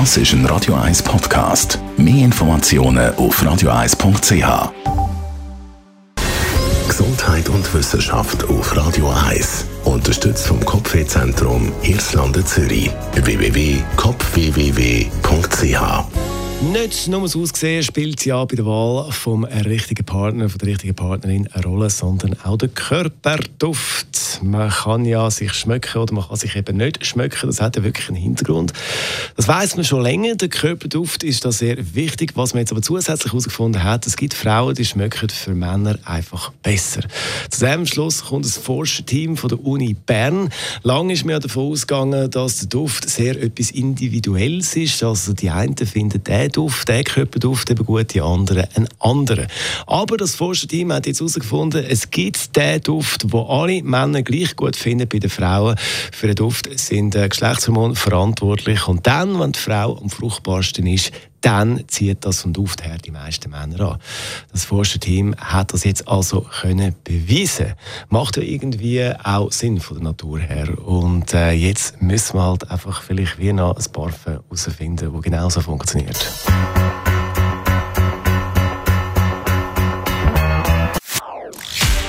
Das ist ein Radio 1 Podcast. Mehr Informationen auf radio1.ch. Gesundheit und Wissenschaft auf Radio 1. Unterstützt vom Kopfwehzentrum Irlande Zürich. www.kopfwww.ch nicht nur das Aussehen spielt ja bei der Wahl vom richtigen Partner, von der richtigen Partnerin eine Rolle, sondern auch der Körperduft. Man kann ja sich schmecken oder man kann sich eben nicht schmecken. Das hat ja wirklich einen Hintergrund. Das weiß man schon länger. Der Körperduft ist da sehr wichtig. Was man jetzt aber zusätzlich herausgefunden hat, es gibt Frauen, die schmecken für Männer einfach besser. Zu diesem Schluss kommt das Forscherteam von der Uni Bern. Lange ist mir davon ausgegangen, dass der Duft sehr etwas Individuelles ist. Also die einen finden den Duft, der Körperduft eben gut, die anderen einen anderen. Aber das Forscherteam hat jetzt herausgefunden, es gibt den Duft, den alle Männer gleich gut finden bei den Frauen. Für den Duft sind äh, Geschlechtshormone verantwortlich. Und dann, wenn die Frau am fruchtbarsten ist, dann zieht das vom Duft her die meisten Männer an. Das Forscherteam hat das jetzt also können beweisen. Macht ja irgendwie auch Sinn von der Natur her. Und äh, jetzt müssen wir halt einfach vielleicht wie noch ein Parfum herausfinden, das genauso funktioniert.